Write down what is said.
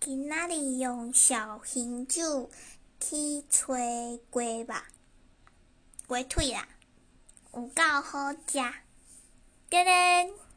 今仔日用小兴酒去吹鸡肉，鸡腿啦，有够好食。